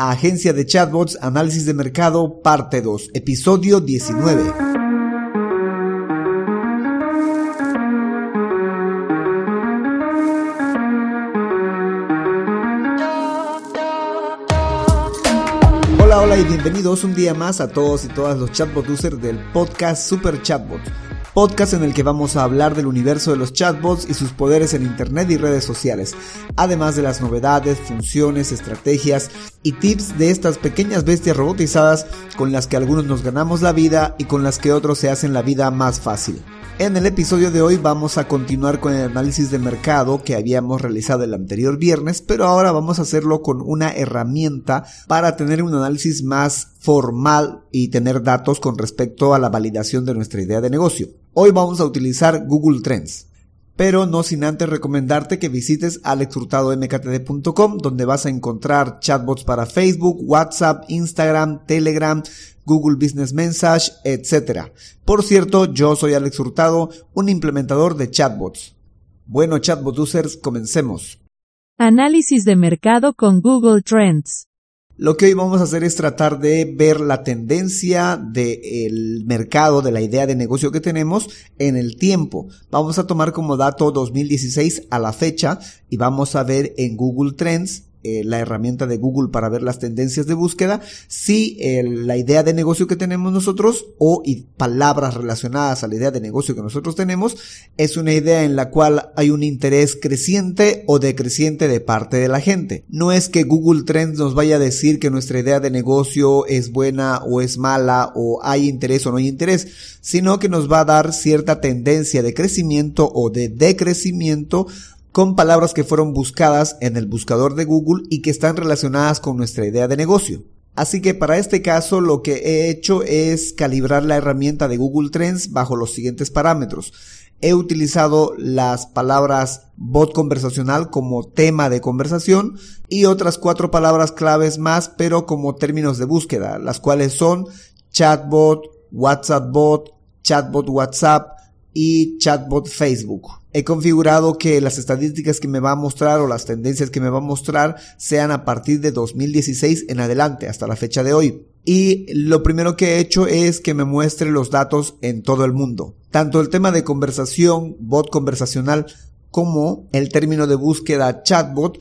Agencia de Chatbots, Análisis de Mercado, parte 2, episodio 19. Hola, hola y bienvenidos un día más a todos y todas los chatbot users del podcast Super Chatbot podcast en el que vamos a hablar del universo de los chatbots y sus poderes en Internet y redes sociales, además de las novedades, funciones, estrategias y tips de estas pequeñas bestias robotizadas con las que algunos nos ganamos la vida y con las que otros se hacen la vida más fácil. En el episodio de hoy vamos a continuar con el análisis de mercado que habíamos realizado el anterior viernes, pero ahora vamos a hacerlo con una herramienta para tener un análisis más formal y tener datos con respecto a la validación de nuestra idea de negocio. Hoy vamos a utilizar Google Trends, pero no sin antes recomendarte que visites alexhurtadomktd.com donde vas a encontrar chatbots para Facebook, WhatsApp, Instagram, Telegram, Google Business Message, etc. Por cierto, yo soy Alex Hurtado, un implementador de chatbots. Bueno, chatbot users, comencemos. Análisis de mercado con Google Trends. Lo que hoy vamos a hacer es tratar de ver la tendencia del mercado, de la idea de negocio que tenemos en el tiempo. Vamos a tomar como dato 2016 a la fecha y vamos a ver en Google Trends eh, la herramienta de Google para ver las tendencias de búsqueda, si eh, la idea de negocio que tenemos nosotros o palabras relacionadas a la idea de negocio que nosotros tenemos es una idea en la cual hay un interés creciente o decreciente de parte de la gente. No es que Google Trends nos vaya a decir que nuestra idea de negocio es buena o es mala o hay interés o no hay interés, sino que nos va a dar cierta tendencia de crecimiento o de decrecimiento con palabras que fueron buscadas en el buscador de Google y que están relacionadas con nuestra idea de negocio. Así que para este caso lo que he hecho es calibrar la herramienta de Google Trends bajo los siguientes parámetros. He utilizado las palabras bot conversacional como tema de conversación y otras cuatro palabras claves más pero como términos de búsqueda, las cuales son chatbot, WhatsApp bot, chatbot WhatsApp y chatbot Facebook he configurado que las estadísticas que me va a mostrar o las tendencias que me va a mostrar sean a partir de 2016 en adelante, hasta la fecha de hoy. Y lo primero que he hecho es que me muestre los datos en todo el mundo. Tanto el tema de conversación, bot conversacional, como el término de búsqueda chatbot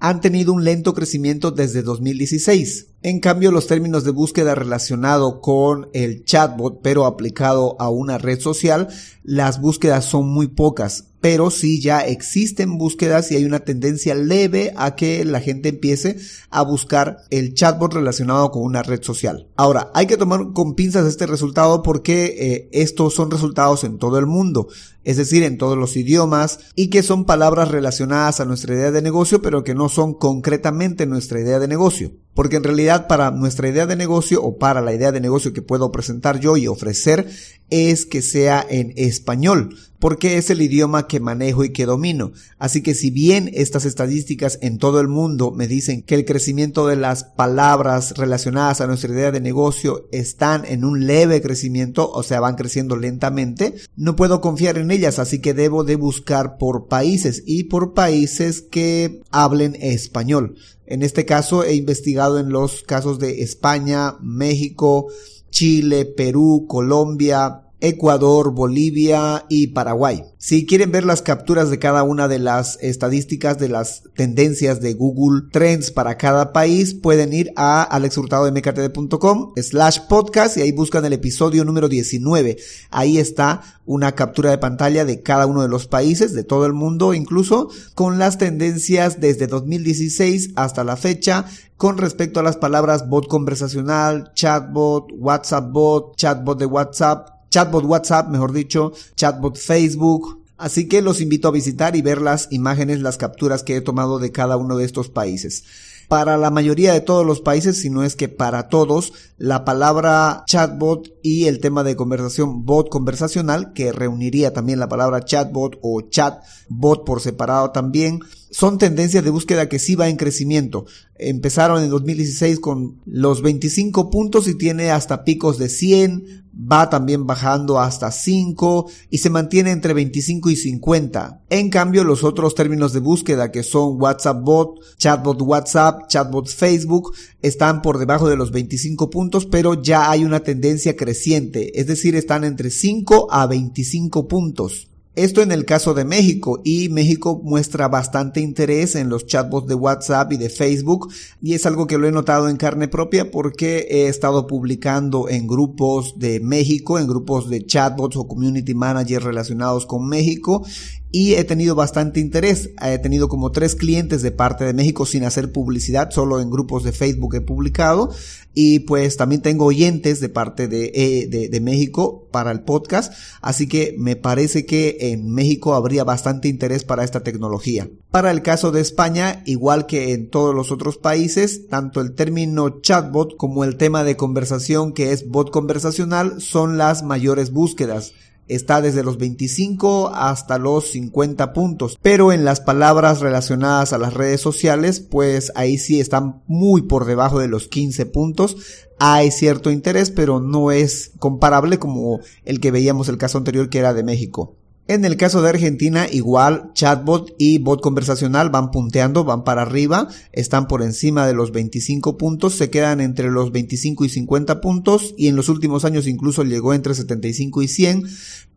han tenido un lento crecimiento desde 2016. En cambio, los términos de búsqueda relacionado con el chatbot, pero aplicado a una red social, las búsquedas son muy pocas pero sí ya existen búsquedas y hay una tendencia leve a que la gente empiece a buscar el chatbot relacionado con una red social. Ahora, hay que tomar con pinzas este resultado porque eh, estos son resultados en todo el mundo, es decir, en todos los idiomas y que son palabras relacionadas a nuestra idea de negocio, pero que no son concretamente nuestra idea de negocio. Porque en realidad para nuestra idea de negocio o para la idea de negocio que puedo presentar yo y ofrecer es que sea en español, porque es el idioma que manejo y que domino. Así que si bien estas estadísticas en todo el mundo me dicen que el crecimiento de las palabras relacionadas a nuestra idea de negocio están en un leve crecimiento, o sea, van creciendo lentamente, no puedo confiar en ellas, así que debo de buscar por países y por países que hablen español. En este caso he investigado en los casos de España, México, Chile, Perú, Colombia, Ecuador, Bolivia y Paraguay. Si quieren ver las capturas de cada una de las estadísticas de las tendencias de Google Trends para cada país, pueden ir a alexhurtadomktd.com slash podcast y ahí buscan el episodio número 19. Ahí está una captura de pantalla de cada uno de los países, de todo el mundo incluso, con las tendencias desde 2016 hasta la fecha con respecto a las palabras bot conversacional, chatbot, WhatsApp bot, chatbot de WhatsApp, chatbot WhatsApp, mejor dicho, chatbot Facebook. Así que los invito a visitar y ver las imágenes, las capturas que he tomado de cada uno de estos países. Para la mayoría de todos los países, si no es que para todos, la palabra chatbot y el tema de conversación bot conversacional, que reuniría también la palabra chatbot o chatbot por separado también, son tendencias de búsqueda que sí va en crecimiento. Empezaron en 2016 con los 25 puntos y tiene hasta picos de 100, va también bajando hasta 5 y se mantiene entre 25 y 50. En cambio, los otros términos de búsqueda que son WhatsApp bot, chatbot WhatsApp, chatbot Facebook, están por debajo de los 25 puntos, pero ya hay una tendencia creciente, es decir, están entre 5 a 25 puntos. Esto en el caso de México y México muestra bastante interés en los chatbots de WhatsApp y de Facebook y es algo que lo he notado en carne propia porque he estado publicando en grupos de México, en grupos de chatbots o community managers relacionados con México y he tenido bastante interés. He tenido como tres clientes de parte de México sin hacer publicidad, solo en grupos de Facebook he publicado. Y pues también tengo oyentes de parte de, eh, de, de, México para el podcast. Así que me parece que en México habría bastante interés para esta tecnología. Para el caso de España, igual que en todos los otros países, tanto el término chatbot como el tema de conversación que es bot conversacional son las mayores búsquedas está desde los 25 hasta los 50 puntos. Pero en las palabras relacionadas a las redes sociales, pues ahí sí están muy por debajo de los 15 puntos. Hay cierto interés, pero no es comparable como el que veíamos el caso anterior que era de México. En el caso de Argentina, igual chatbot y bot conversacional van punteando, van para arriba, están por encima de los 25 puntos, se quedan entre los 25 y 50 puntos y en los últimos años incluso llegó entre 75 y 100,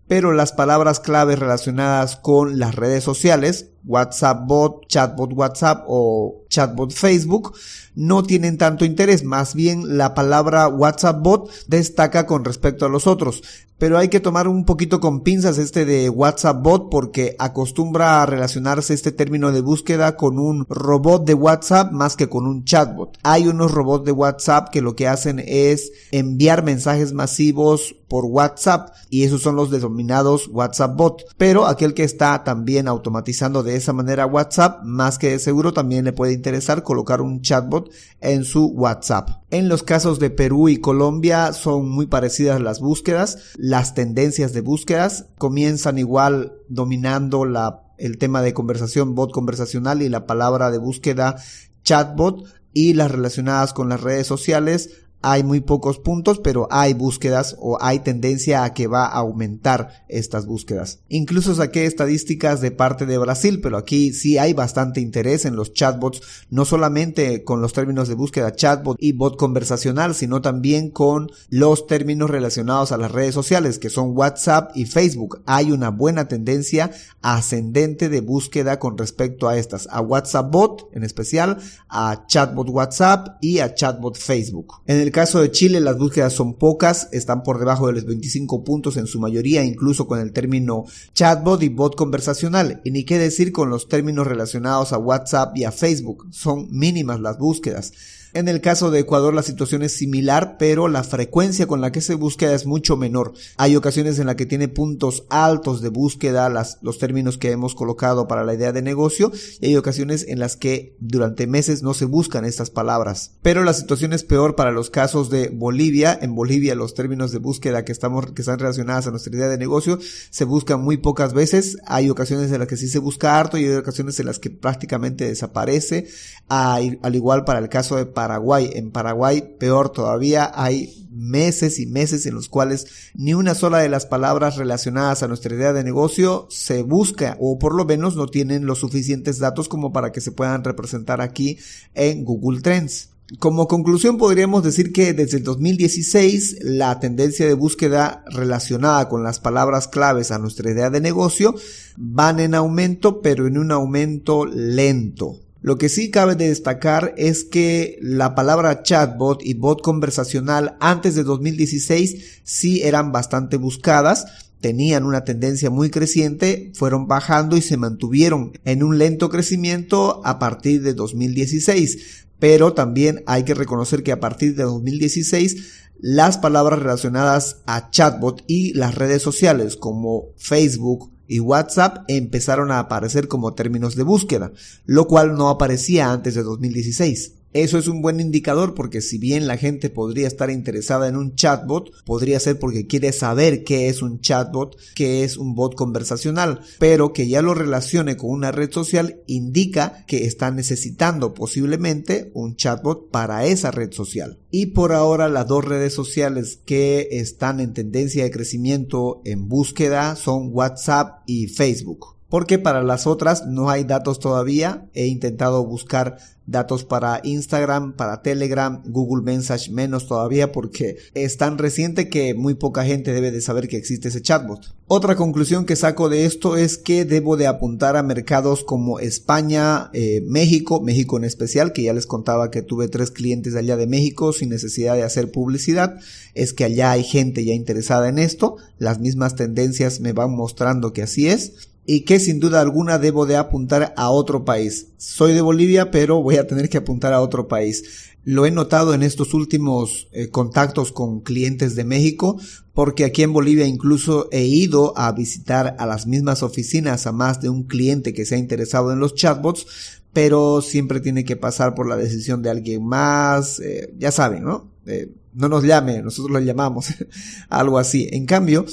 pero las palabras claves relacionadas con las redes sociales, WhatsApp bot, chatbot WhatsApp o chatbot Facebook, no tienen tanto interés, más bien la palabra WhatsApp bot destaca con respecto a los otros pero hay que tomar un poquito con pinzas este de WhatsApp bot porque acostumbra a relacionarse este término de búsqueda con un robot de WhatsApp más que con un chatbot. Hay unos robots de WhatsApp que lo que hacen es enviar mensajes masivos por WhatsApp y esos son los denominados WhatsApp bot. Pero aquel que está también automatizando de esa manera WhatsApp, más que de seguro también le puede interesar colocar un chatbot en su WhatsApp. En los casos de Perú y Colombia son muy parecidas las búsquedas, las tendencias de búsquedas comienzan igual dominando la, el tema de conversación bot conversacional y la palabra de búsqueda chatbot y las relacionadas con las redes sociales hay muy pocos puntos, pero hay búsquedas o hay tendencia a que va a aumentar estas búsquedas. Incluso saqué estadísticas de parte de Brasil, pero aquí sí hay bastante interés en los chatbots, no solamente con los términos de búsqueda chatbot y bot conversacional, sino también con los términos relacionados a las redes sociales, que son WhatsApp y Facebook. Hay una buena tendencia ascendente de búsqueda con respecto a estas, a WhatsApp bot en especial, a chatbot WhatsApp y a chatbot Facebook. Caso de Chile las búsquedas son pocas, están por debajo de los 25 puntos en su mayoría, incluso con el término chatbot y bot conversacional, y ni qué decir con los términos relacionados a WhatsApp y a Facebook, son mínimas las búsquedas. En el caso de Ecuador la situación es similar, pero la frecuencia con la que se busca es mucho menor. Hay ocasiones en las que tiene puntos altos de búsqueda, las, los términos que hemos colocado para la idea de negocio, y hay ocasiones en las que durante meses no se buscan estas palabras. Pero la situación es peor para los casos de Bolivia. En Bolivia los términos de búsqueda que estamos, que están relacionadas a nuestra idea de negocio se buscan muy pocas veces. Hay ocasiones en las que sí se busca harto y hay ocasiones en las que prácticamente desaparece. al igual para el caso de Paraguay. En Paraguay, peor todavía, hay meses y meses en los cuales ni una sola de las palabras relacionadas a nuestra idea de negocio se busca o por lo menos no tienen los suficientes datos como para que se puedan representar aquí en Google Trends. Como conclusión podríamos decir que desde el 2016 la tendencia de búsqueda relacionada con las palabras claves a nuestra idea de negocio van en aumento pero en un aumento lento. Lo que sí cabe de destacar es que la palabra chatbot y bot conversacional antes de 2016 sí eran bastante buscadas, tenían una tendencia muy creciente, fueron bajando y se mantuvieron en un lento crecimiento a partir de 2016. Pero también hay que reconocer que a partir de 2016 las palabras relacionadas a chatbot y las redes sociales como Facebook, y WhatsApp empezaron a aparecer como términos de búsqueda, lo cual no aparecía antes de 2016. Eso es un buen indicador porque si bien la gente podría estar interesada en un chatbot, podría ser porque quiere saber qué es un chatbot, qué es un bot conversacional, pero que ya lo relacione con una red social indica que está necesitando posiblemente un chatbot para esa red social. Y por ahora las dos redes sociales que están en tendencia de crecimiento en búsqueda son WhatsApp y Facebook porque para las otras no hay datos todavía. He intentado buscar datos para Instagram, para Telegram, Google Message menos todavía porque es tan reciente que muy poca gente debe de saber que existe ese chatbot. Otra conclusión que saco de esto es que debo de apuntar a mercados como España, eh, México, México en especial, que ya les contaba que tuve tres clientes allá de México sin necesidad de hacer publicidad, es que allá hay gente ya interesada en esto, las mismas tendencias me van mostrando que así es y que sin duda alguna debo de apuntar a otro país. Soy de Bolivia, pero voy a tener que apuntar a otro país. Lo he notado en estos últimos eh, contactos con clientes de México, porque aquí en Bolivia incluso he ido a visitar a las mismas oficinas a más de un cliente que se ha interesado en los chatbots, pero siempre tiene que pasar por la decisión de alguien más, eh, ya saben, ¿no? Eh, no nos llame, nosotros lo llamamos, algo así. En cambio,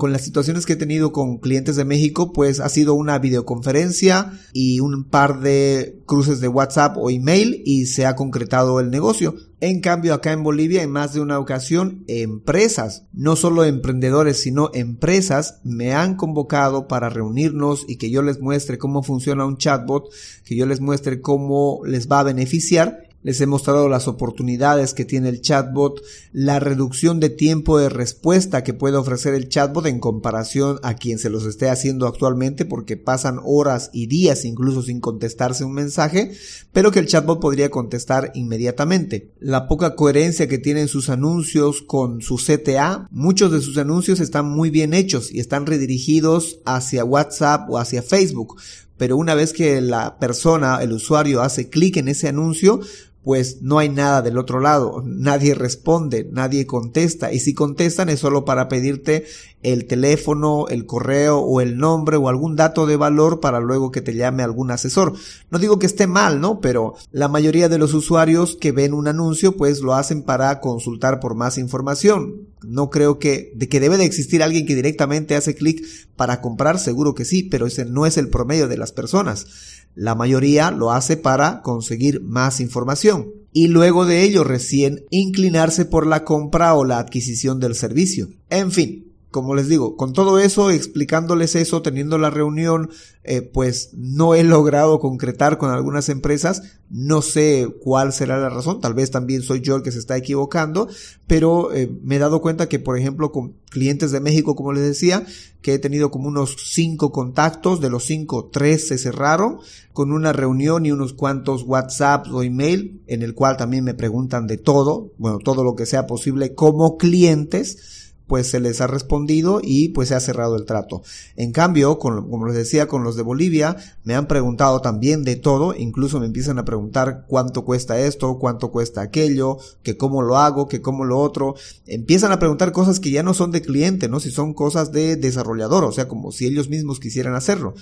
con las situaciones que he tenido con clientes de México, pues ha sido una videoconferencia y un par de cruces de WhatsApp o email y se ha concretado el negocio. En cambio, acá en Bolivia, en más de una ocasión, empresas, no solo emprendedores, sino empresas, me han convocado para reunirnos y que yo les muestre cómo funciona un chatbot, que yo les muestre cómo les va a beneficiar les he mostrado las oportunidades que tiene el chatbot, la reducción de tiempo de respuesta que puede ofrecer el chatbot en comparación a quien se los esté haciendo actualmente porque pasan horas y días incluso sin contestarse un mensaje, pero que el chatbot podría contestar inmediatamente. La poca coherencia que tienen sus anuncios con su CTA, muchos de sus anuncios están muy bien hechos y están redirigidos hacia WhatsApp o hacia Facebook pero una vez que la persona, el usuario, hace clic en ese anuncio, pues no hay nada del otro lado, nadie responde, nadie contesta y si contestan es solo para pedirte el teléfono, el correo o el nombre o algún dato de valor para luego que te llame algún asesor. No digo que esté mal, ¿no? Pero la mayoría de los usuarios que ven un anuncio pues lo hacen para consultar por más información. No creo que de que debe de existir alguien que directamente hace clic para comprar, seguro que sí, pero ese no es el promedio de las personas. La mayoría lo hace para conseguir más información y luego de ello recién inclinarse por la compra o la adquisición del servicio. En fin, como les digo, con todo eso, explicándoles eso, teniendo la reunión, eh, pues no he logrado concretar con algunas empresas. No sé cuál será la razón. Tal vez también soy yo el que se está equivocando, pero eh, me he dado cuenta que, por ejemplo, con clientes de México, como les decía, que he tenido como unos cinco contactos, de los cinco, tres se cerraron con una reunión y unos cuantos WhatsApp o email en el cual también me preguntan de todo, bueno, todo lo que sea posible como clientes pues se les ha respondido y pues se ha cerrado el trato. En cambio, como les decía, con los de Bolivia, me han preguntado también de todo, incluso me empiezan a preguntar cuánto cuesta esto, cuánto cuesta aquello, que cómo lo hago, que cómo lo otro. Empiezan a preguntar cosas que ya no son de cliente, ¿no? Si son cosas de desarrollador, o sea, como si ellos mismos quisieran hacerlo.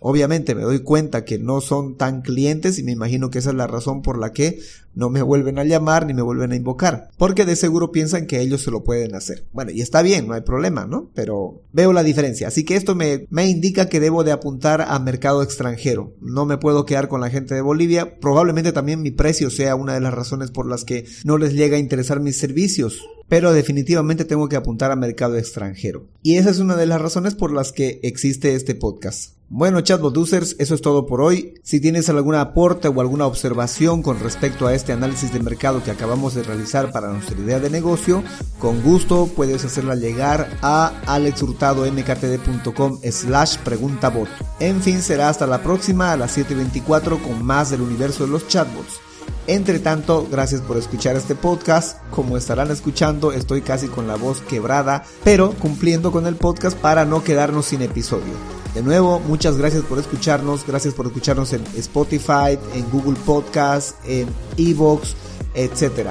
Obviamente me doy cuenta que no son tan clientes y me imagino que esa es la razón por la que no me vuelven a llamar ni me vuelven a invocar, porque de seguro piensan que ellos se lo pueden hacer. Bueno, y está bien, no hay problema, ¿no? Pero veo la diferencia, así que esto me, me indica que debo de apuntar a mercado extranjero. No me puedo quedar con la gente de Bolivia, probablemente también mi precio sea una de las razones por las que no les llega a interesar mis servicios pero definitivamente tengo que apuntar a mercado extranjero. Y esa es una de las razones por las que existe este podcast. Bueno, chatbot users, eso es todo por hoy. Si tienes algún aporte o alguna observación con respecto a este análisis de mercado que acabamos de realizar para nuestra idea de negocio, con gusto puedes hacerla llegar a alexhurtadomktd.com slash preguntabot. En fin, será hasta la próxima a las 7.24 con más del universo de los chatbots. Entre tanto, gracias por escuchar este podcast. Como estarán escuchando, estoy casi con la voz quebrada, pero cumpliendo con el podcast para no quedarnos sin episodio. De nuevo, muchas gracias por escucharnos, gracias por escucharnos en Spotify, en Google Podcast, en Evox, etc.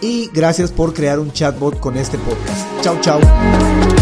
Y gracias por crear un chatbot con este podcast. Chao, chao.